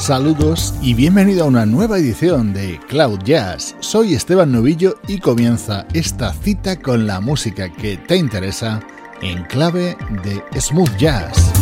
Saludos y bienvenido a una nueva edición de Cloud Jazz. Soy Esteban Novillo y comienza esta cita con la música que te interesa en clave de smooth jazz.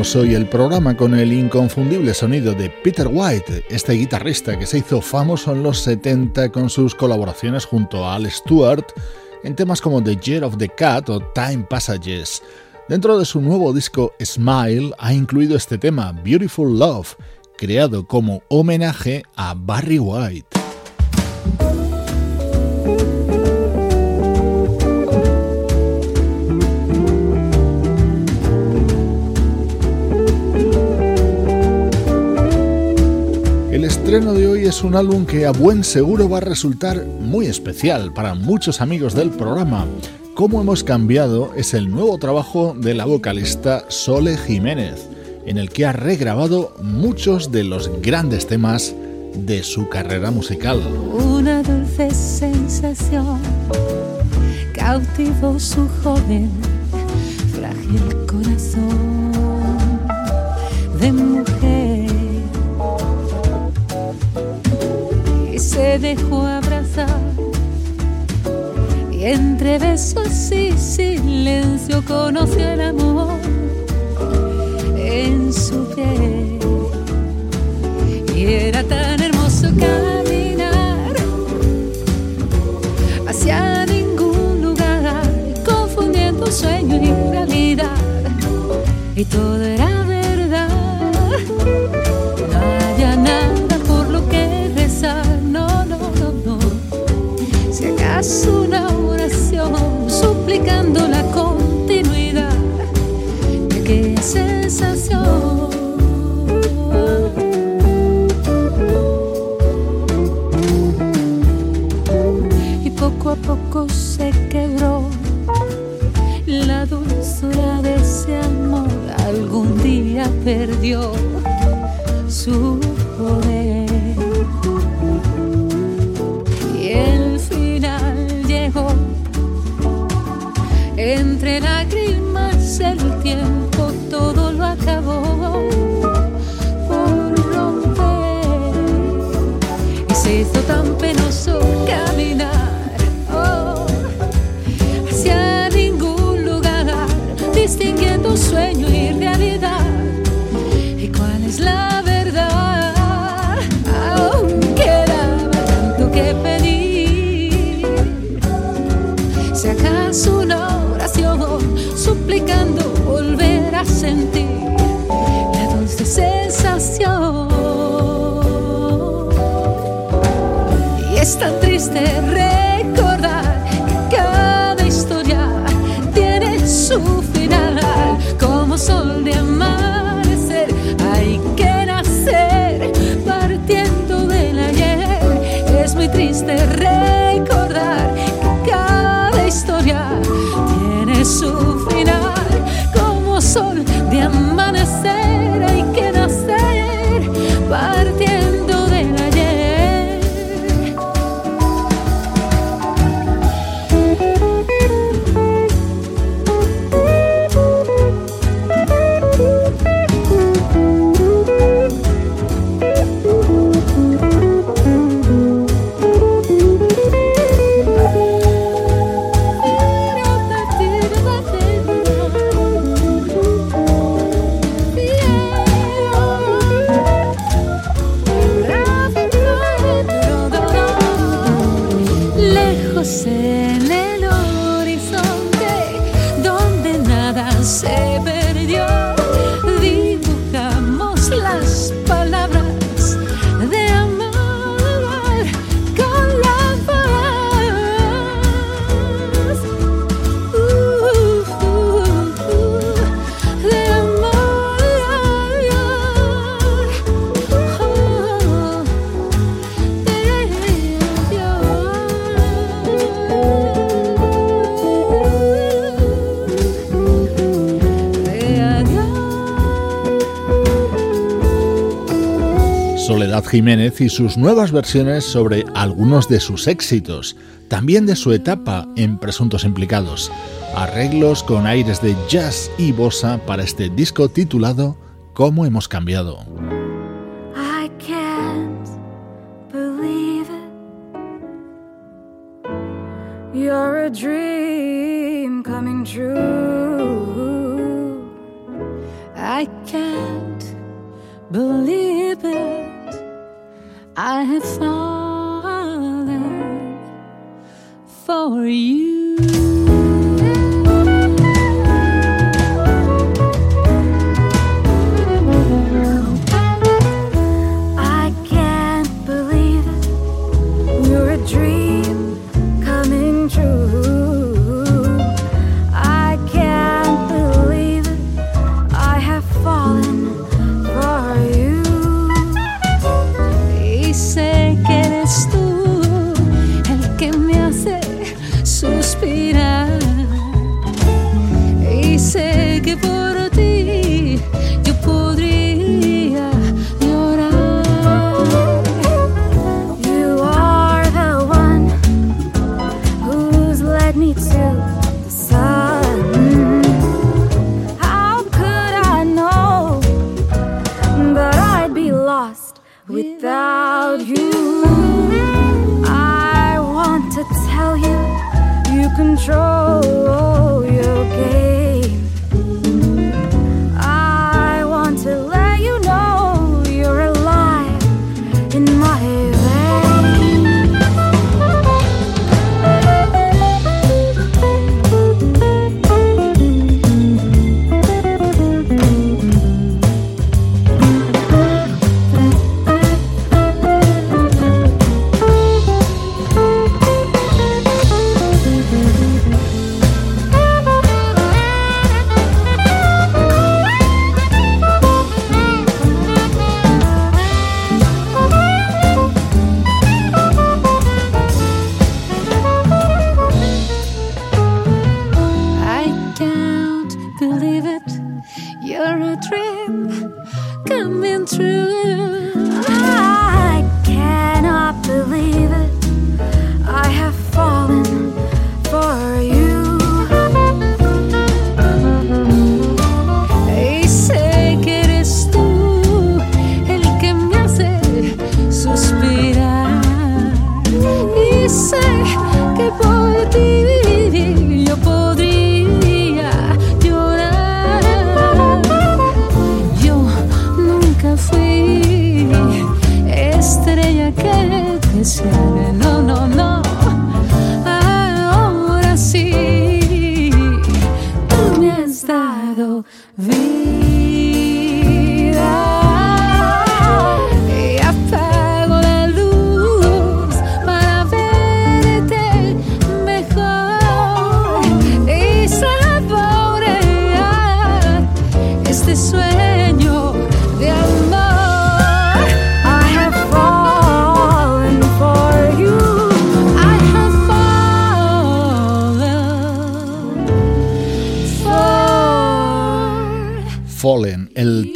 Hoy el programa con el inconfundible sonido de Peter White, este guitarrista que se hizo famoso en los 70 con sus colaboraciones junto a Al Stewart en temas como The Year of the Cat o Time Passages. Dentro de su nuevo disco Smile ha incluido este tema, Beautiful Love, creado como homenaje a Barry White. Estreno de hoy es un álbum que a buen seguro va a resultar muy especial para muchos amigos del programa. Cómo hemos cambiado es el nuevo trabajo de la vocalista Sole Jiménez, en el que ha regrabado muchos de los grandes temas de su carrera musical. Una dulce sensación cautivó su joven, frágil corazón de mujer se dejó abrazar. Y entre besos y silencio conoció el amor en su piel. Y era tan hermoso caminar hacia ningún lugar confundiendo sueño y realidad. Y todo era una oración suplicando la continuidad de aquella sensación. Y poco a poco se quebró la dulzura de ese amor. Algún día perdió su poder. Entre lágrimas el tiempo todo lo acabó José Jiménez y sus nuevas versiones sobre algunos de sus éxitos, también de su etapa en Presuntos Implicados. Arreglos con aires de jazz y bossa para este disco titulado ¿Cómo hemos cambiado? I can't believe it. I have fallen for you.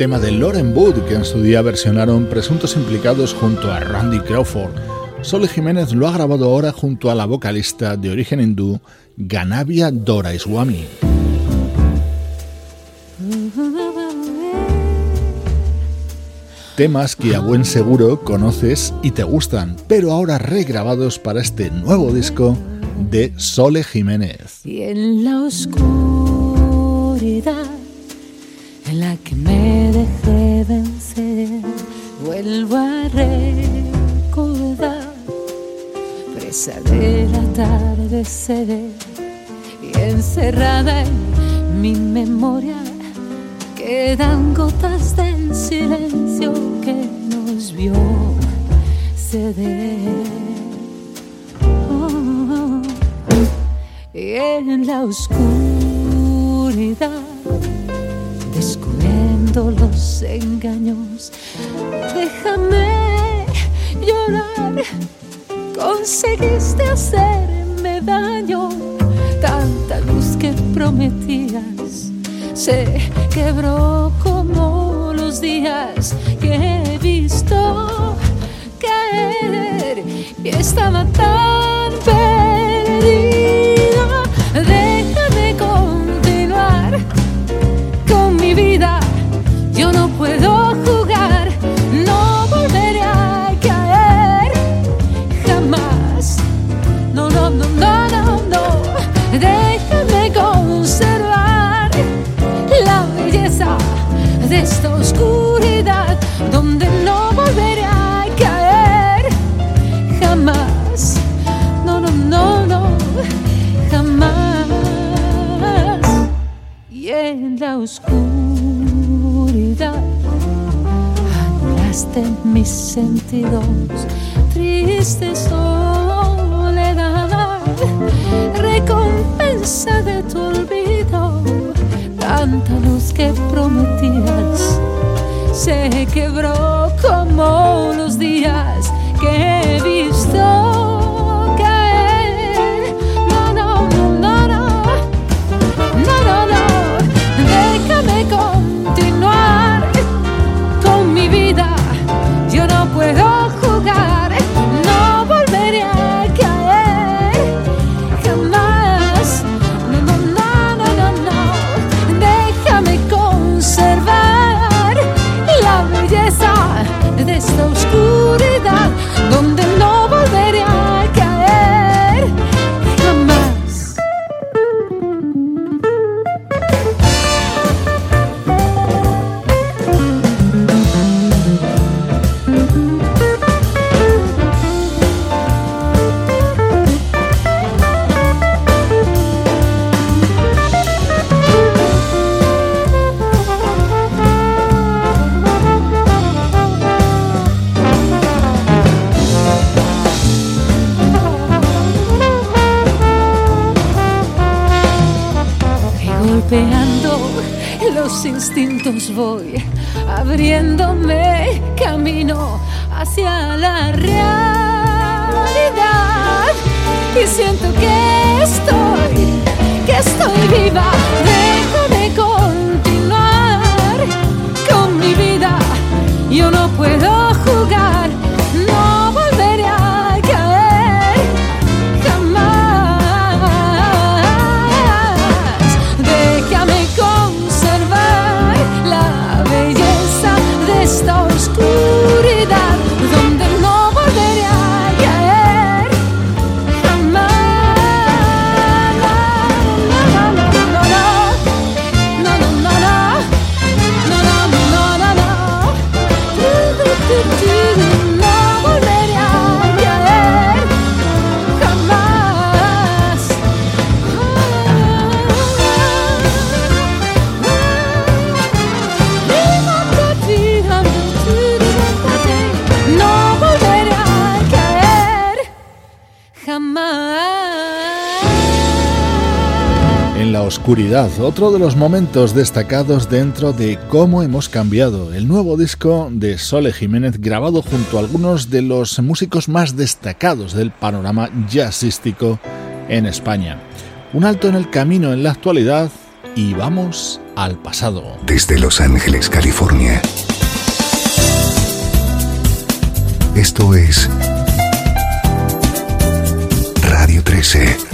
Tema de Lauren Wood que en su día versionaron presuntos implicados junto a Randy Crawford. Sole Jiménez lo ha grabado ahora junto a la vocalista de origen hindú Ganavia Doraiswamy. Temas que a buen seguro conoces y te gustan, pero ahora regrabados para este nuevo disco de Sole Jiménez. Y en la oscuridad la que me dejé vencer, vuelvo a recordar, presa del atardecer y encerrada en mi memoria, quedan gotas del silencio que nos vio ceder. Oh, y en la oscuridad los engaños. Déjame llorar, conseguiste hacerme daño. Tanta luz que prometías se quebró como los días que he visto caer y estaba tan esta oscuridad donde no volveré a caer jamás. No, no, no, no, jamás. Y en la oscuridad anulaste mis sentidos, tristes soy se quebró Então Todos voi oscuridad, otro de los momentos destacados dentro de Cómo hemos cambiado, el nuevo disco de Sole Jiménez grabado junto a algunos de los músicos más destacados del panorama jazzístico en España. Un alto en el camino en la actualidad y vamos al pasado. Desde Los Ángeles, California. Esto es Radio 13.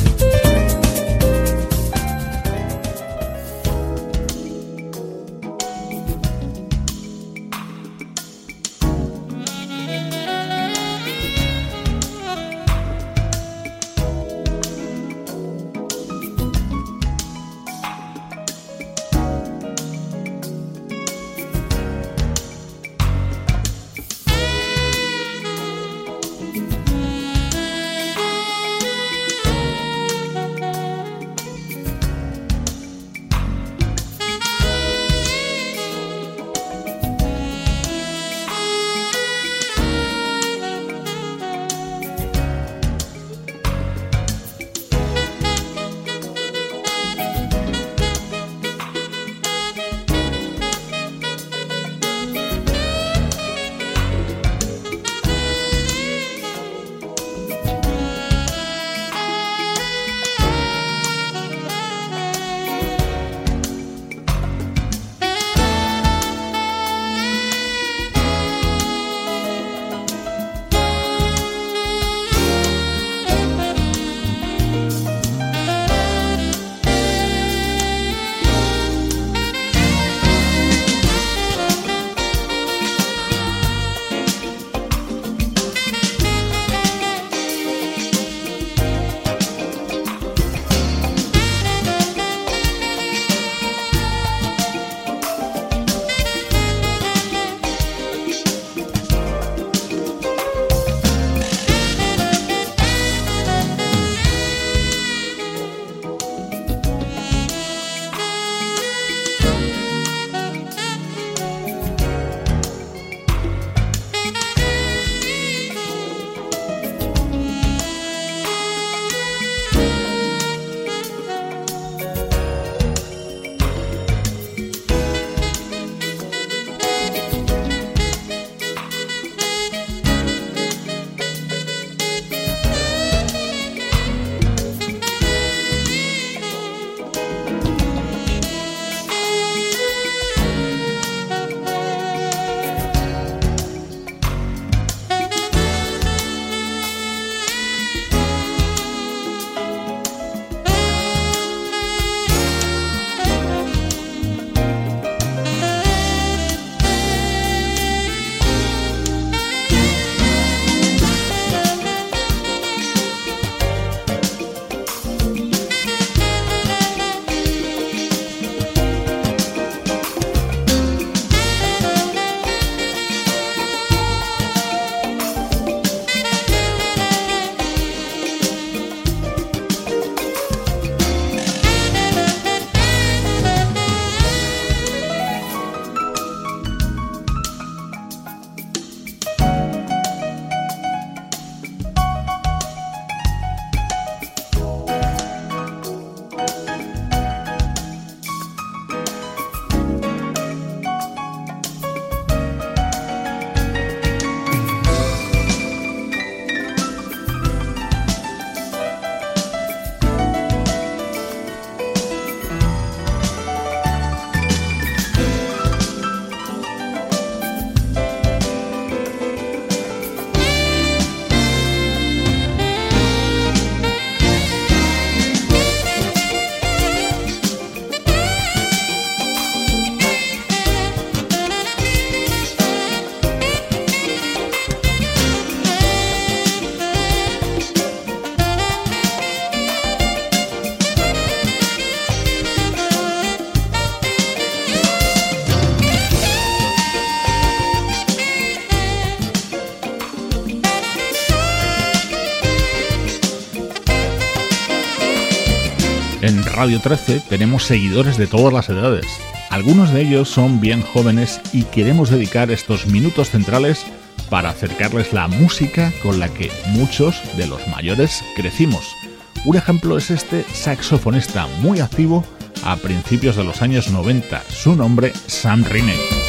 Radio 13 tenemos seguidores de todas las edades. Algunos de ellos son bien jóvenes y queremos dedicar estos minutos centrales para acercarles la música con la que muchos de los mayores crecimos. Un ejemplo es este saxofonista muy activo a principios de los años 90, su nombre Sam Riney.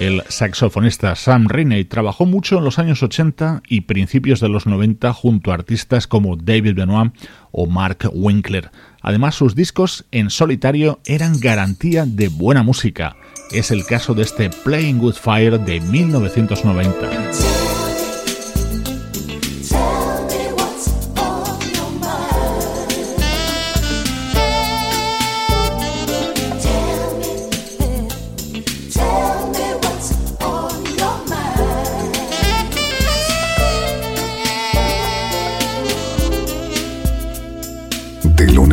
El saxofonista Sam Rainey trabajó mucho en los años 80 y principios de los 90 junto a artistas como David Benoit o Mark Winkler. Además, sus discos en solitario eran garantía de buena música. Es el caso de este Playing With Fire de 1990.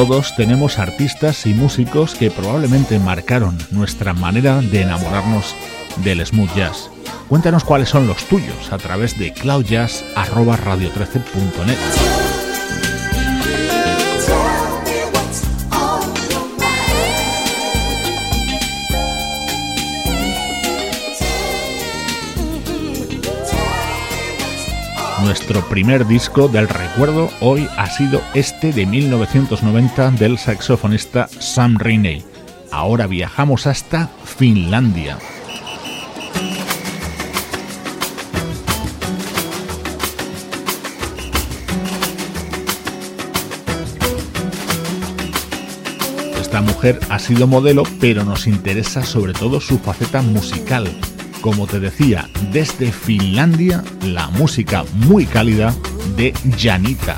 Todos tenemos artistas y músicos que probablemente marcaron nuestra manera de enamorarnos del smooth jazz. Cuéntanos cuáles son los tuyos a través de cloudjazz@radio13.net. nuestro primer disco del recuerdo hoy ha sido este de 1990 del saxofonista Sam Rainey. Ahora viajamos hasta Finlandia. Esta mujer ha sido modelo, pero nos interesa sobre todo su faceta musical como te decía, desde Finlandia, la música muy cálida de Janita.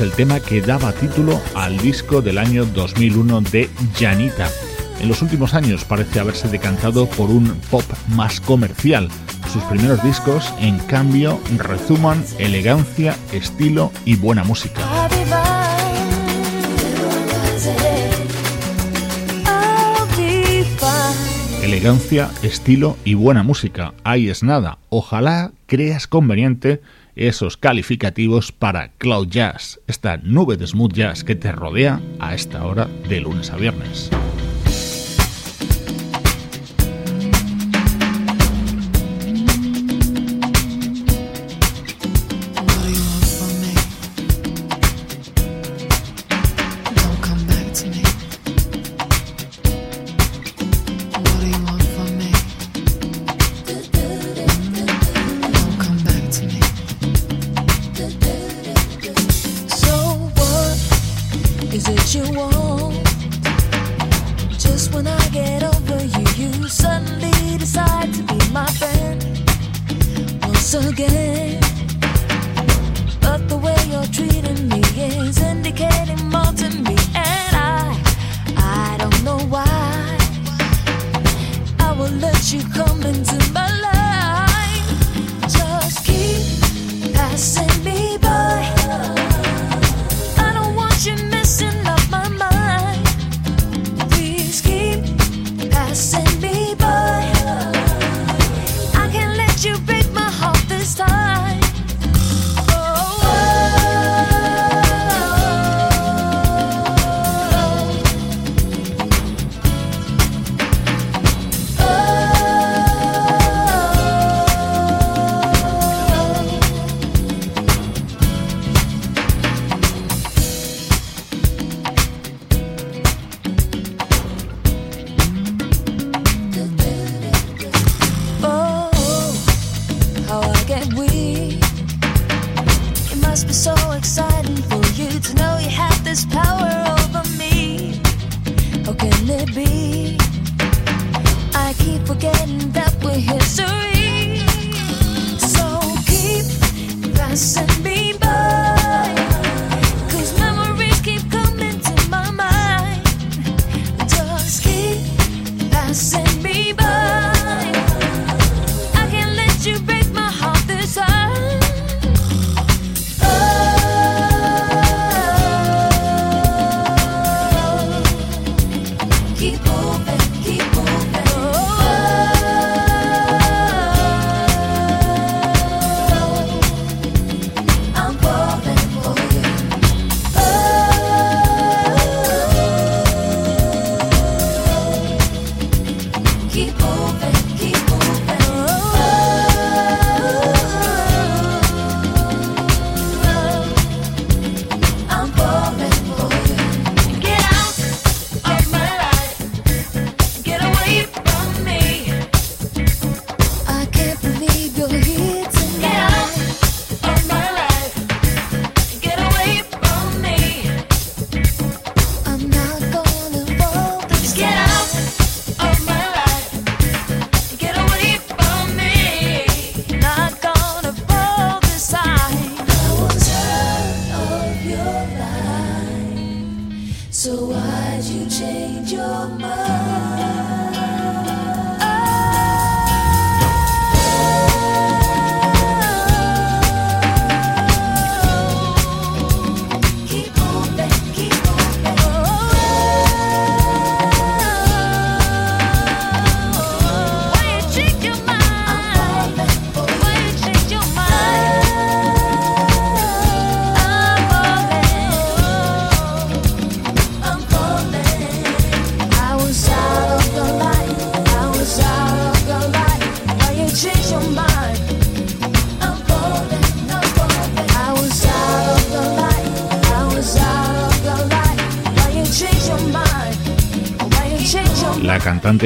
El tema que daba título al disco del año 2001 de Janita. En los últimos años parece haberse decantado por un pop más comercial. Sus primeros discos, en cambio, resuman elegancia, estilo y buena música. Elegancia, estilo y buena música. Ahí es nada. Ojalá creas conveniente esos calificativos para Cloud Jazz, esta nube de smooth jazz que te rodea a esta hora de lunes a viernes.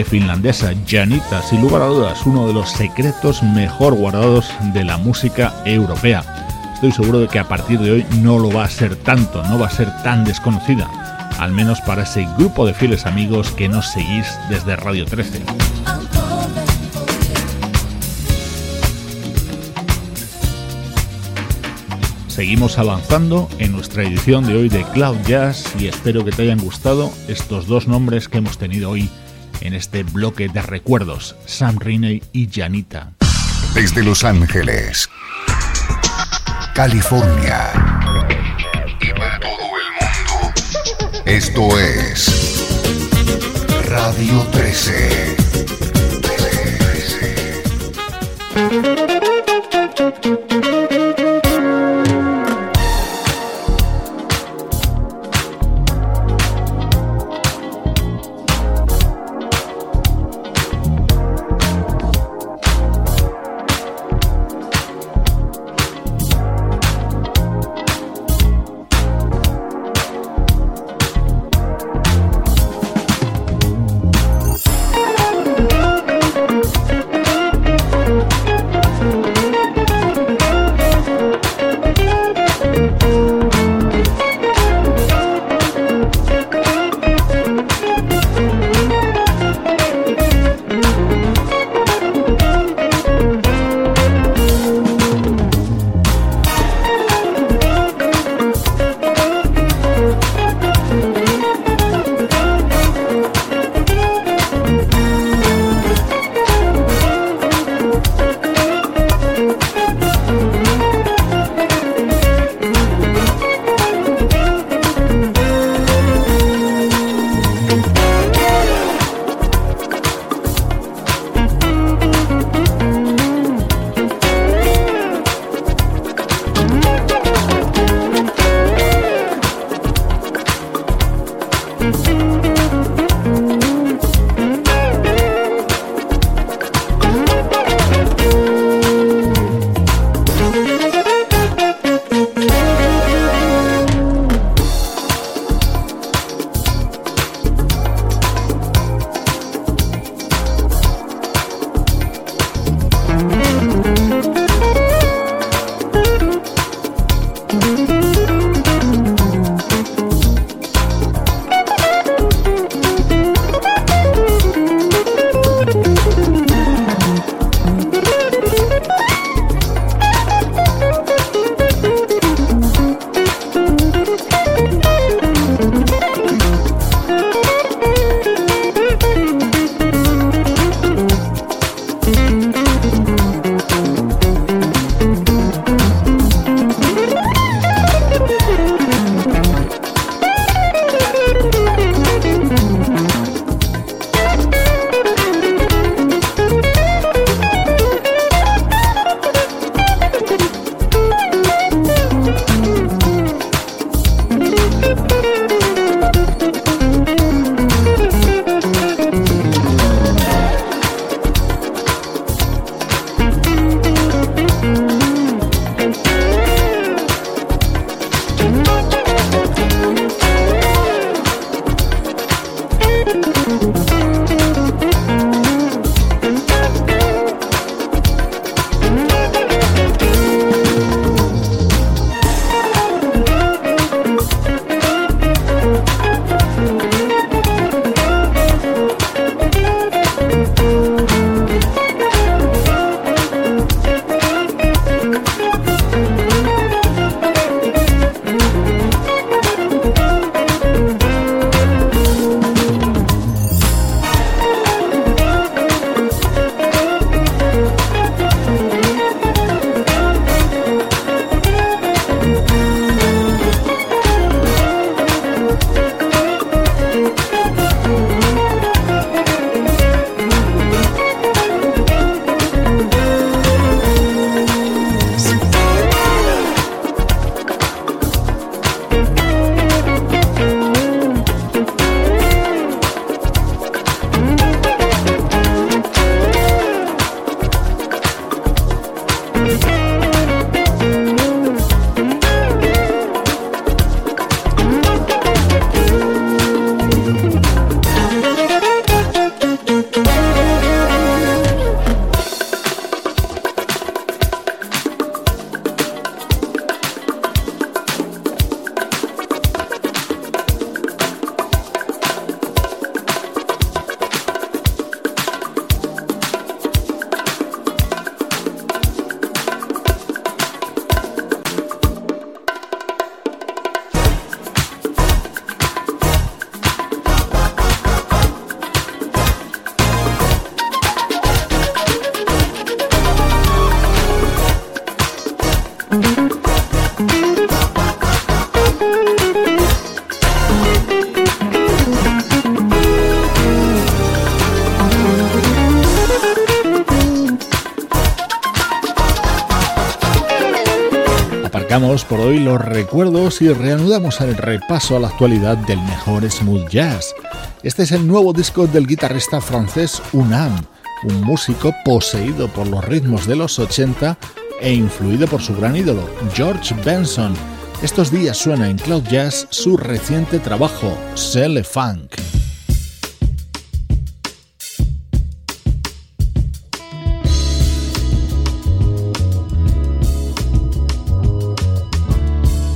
Finlandesa Janita, sin lugar a dudas, uno de los secretos mejor guardados de la música europea. Estoy seguro de que a partir de hoy no lo va a ser tanto, no va a ser tan desconocida, al menos para ese grupo de fieles amigos que nos seguís desde Radio 13. Seguimos avanzando en nuestra edición de hoy de Cloud Jazz y espero que te hayan gustado estos dos nombres que hemos tenido hoy en este bloque de recuerdos, Sam Riney y Janita. Desde Los Ángeles, California y para todo el mundo, esto es Radio 13. Por hoy los recuerdos y reanudamos el repaso a la actualidad del mejor smooth jazz. Este es el nuevo disco del guitarrista francés Unam, un músico poseído por los ritmos de los 80 e influido por su gran ídolo, George Benson. Estos días suena en Cloud Jazz su reciente trabajo, Celle Funk.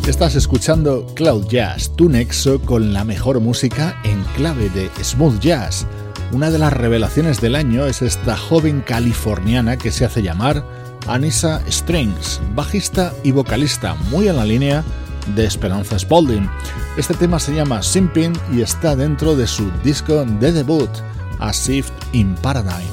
Estás escuchando Cloud Jazz, tu nexo con la mejor música en clave de smooth jazz. Una de las revelaciones del año es esta joven californiana que se hace llamar Anissa Strings, bajista y vocalista muy en la línea de Esperanza Spalding. Este tema se llama Simping y está dentro de su disco de debut, A Shift in Paradigm.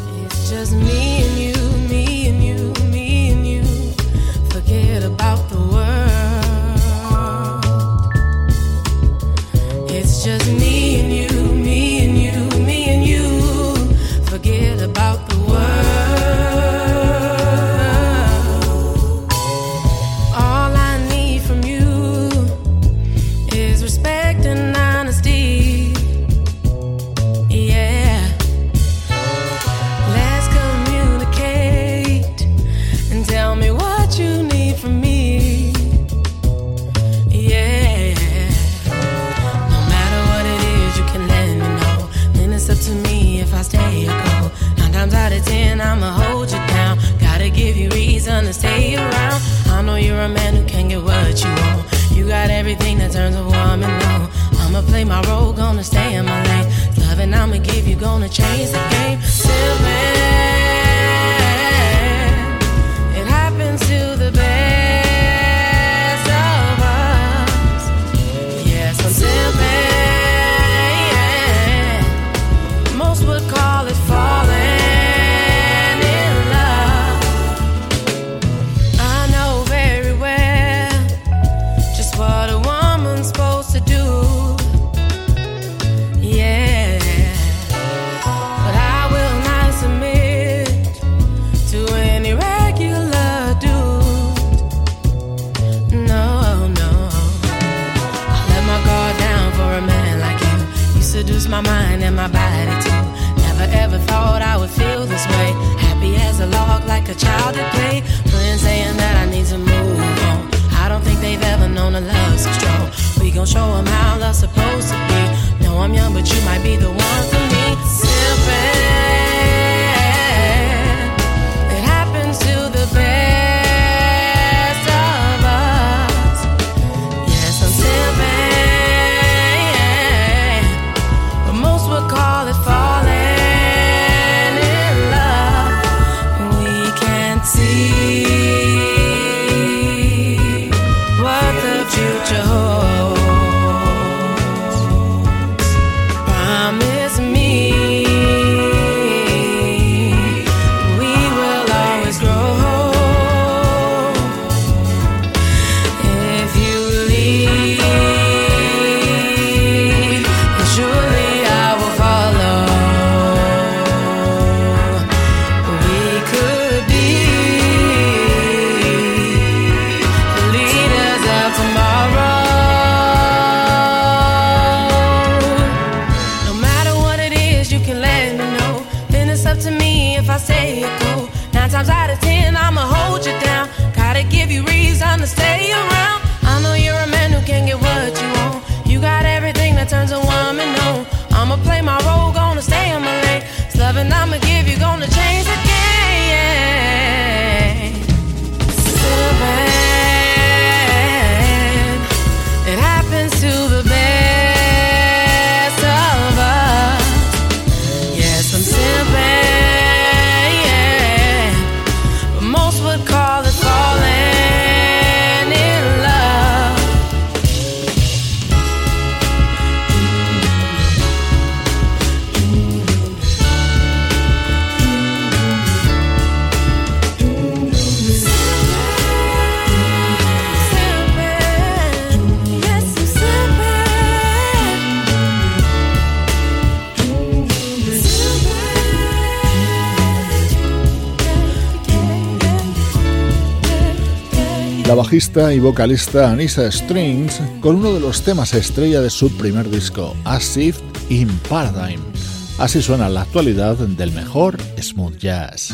my role, gonna stay in my lane. Loving, I'ma give you, gonna change the game. don't show them how love's supposed to be. No, I'm young, but you might be the one. Y vocalista Anissa Strings con uno de los temas estrella de su primer disco, A Shift in Paradigm. Así suena la actualidad del mejor smooth jazz.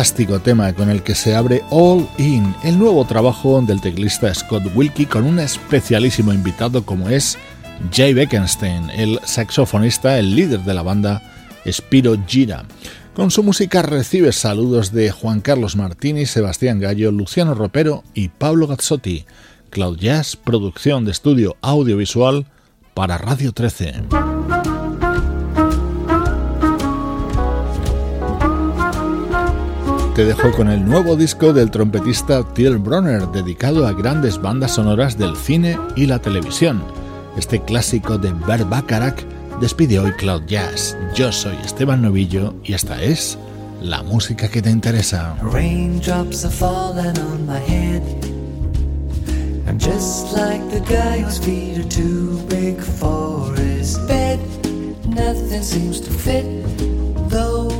Fantástico tema con el que se abre All In, el nuevo trabajo del teclista Scott Wilkie con un especialísimo invitado como es Jay Beckenstein, el saxofonista, el líder de la banda Spiro Gira. Con su música recibe saludos de Juan Carlos Martini, Sebastián Gallo, Luciano Ropero y Pablo Gazzotti. Cloud Jazz, producción de estudio audiovisual para Radio 13. Te dejo con el nuevo disco del trompetista Till Bronner, dedicado a grandes bandas sonoras del cine y la televisión. Este clásico de Bert Bacharach despide hoy Cloud Jazz. Yo soy Esteban Novillo y esta es la música que te interesa. Raindrops just like the guy whose feet are big for his bed. Nothing seems to fit those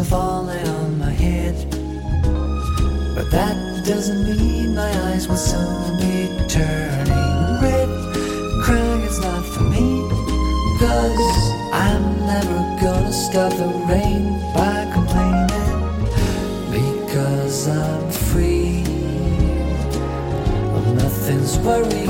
are falling on my head, but that doesn't mean my eyes will soon be turning red. Crying is not for me. Cause I'm never gonna stop the rain by complaining Because I'm free Nothing's worrying